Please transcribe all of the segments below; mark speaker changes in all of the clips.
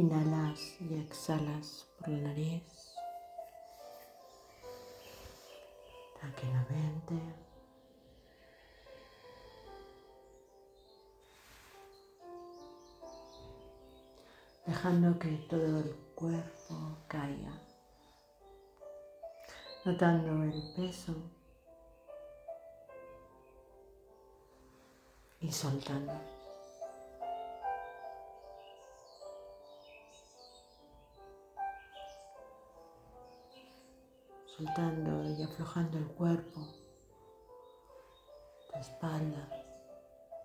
Speaker 1: Inhalas y exhalas por la nariz. Tranquilamente. Dejando que todo el cuerpo caiga. Notando el peso y soltando. Soltando y aflojando el cuerpo, la espalda,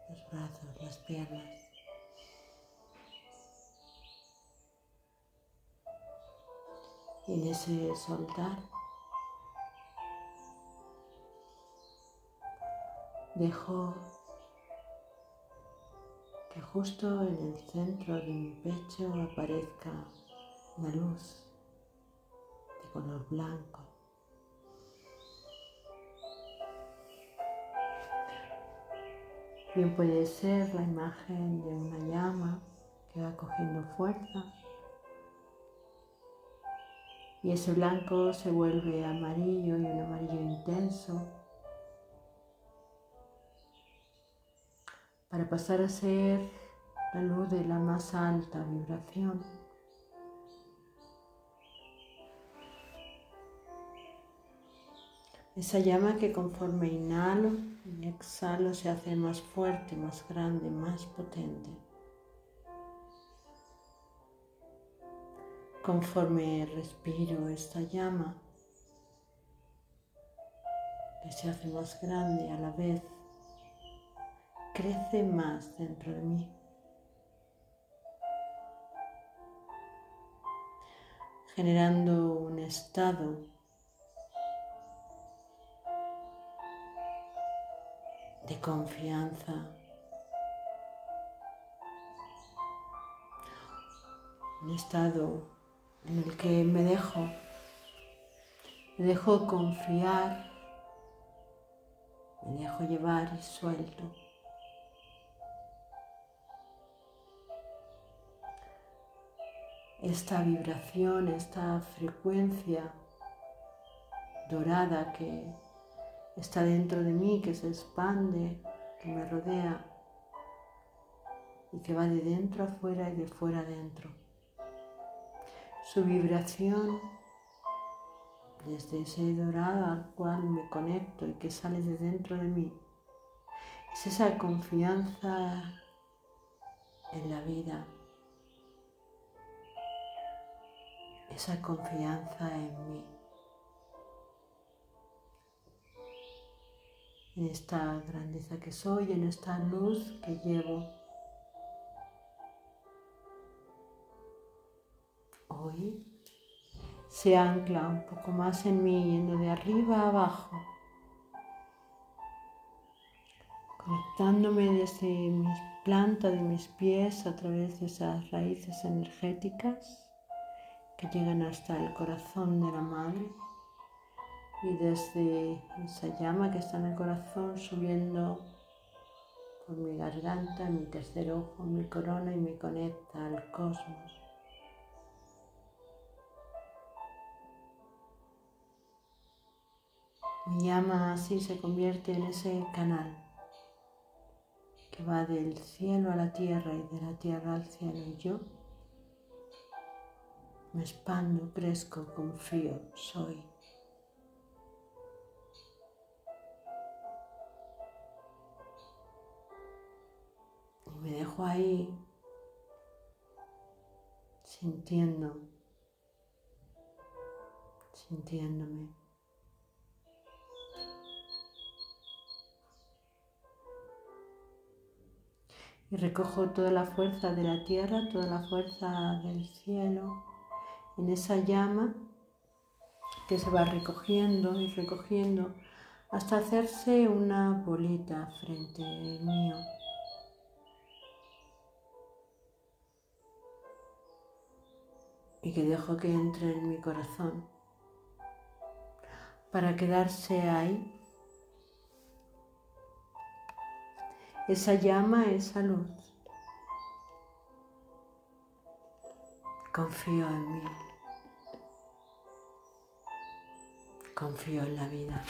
Speaker 1: los brazos, las piernas. Y en ese soltar, dejo que justo en el centro de mi pecho aparezca una luz de color blanco. Bien puede ser la imagen de una llama que va cogiendo fuerza y ese blanco se vuelve amarillo y un amarillo intenso para pasar a ser la luz de la más alta vibración. Esa llama que conforme inhalo y exhalo se hace más fuerte, más grande, más potente. Conforme respiro esta llama, que se hace más grande a la vez, crece más dentro de mí. generando un estado de confianza. Un estado en el que me dejo, me dejo confiar, me dejo llevar y suelto. Esta vibración, esta frecuencia dorada que está dentro de mí, que se expande, que me rodea y que va de dentro a fuera y de fuera adentro. Su vibración desde ese dorado al cual me conecto y que sale de dentro de mí es esa confianza en la vida, esa confianza en mí. En esta grandeza que soy, en esta luz que llevo. Hoy se ancla un poco más en mí, yendo de arriba a abajo, conectándome desde mi planta de mis pies a través de esas raíces energéticas que llegan hasta el corazón de la madre y desde esa llama que está en el corazón subiendo por mi garganta, mi tercer ojo, mi corona y me conecta al cosmos. Mi llama así se convierte en ese canal que va del cielo a la tierra y de la tierra al cielo y yo me expando, crezco, confío, soy. Me dejo ahí sintiendo, sintiéndome. Y recojo toda la fuerza de la tierra, toda la fuerza del cielo en esa llama que se va recogiendo y recogiendo hasta hacerse una bolita frente mío. Y que dejo que entre en mi corazón para quedarse ahí. Esa llama, esa luz. Confío en mí. Confío en la vida.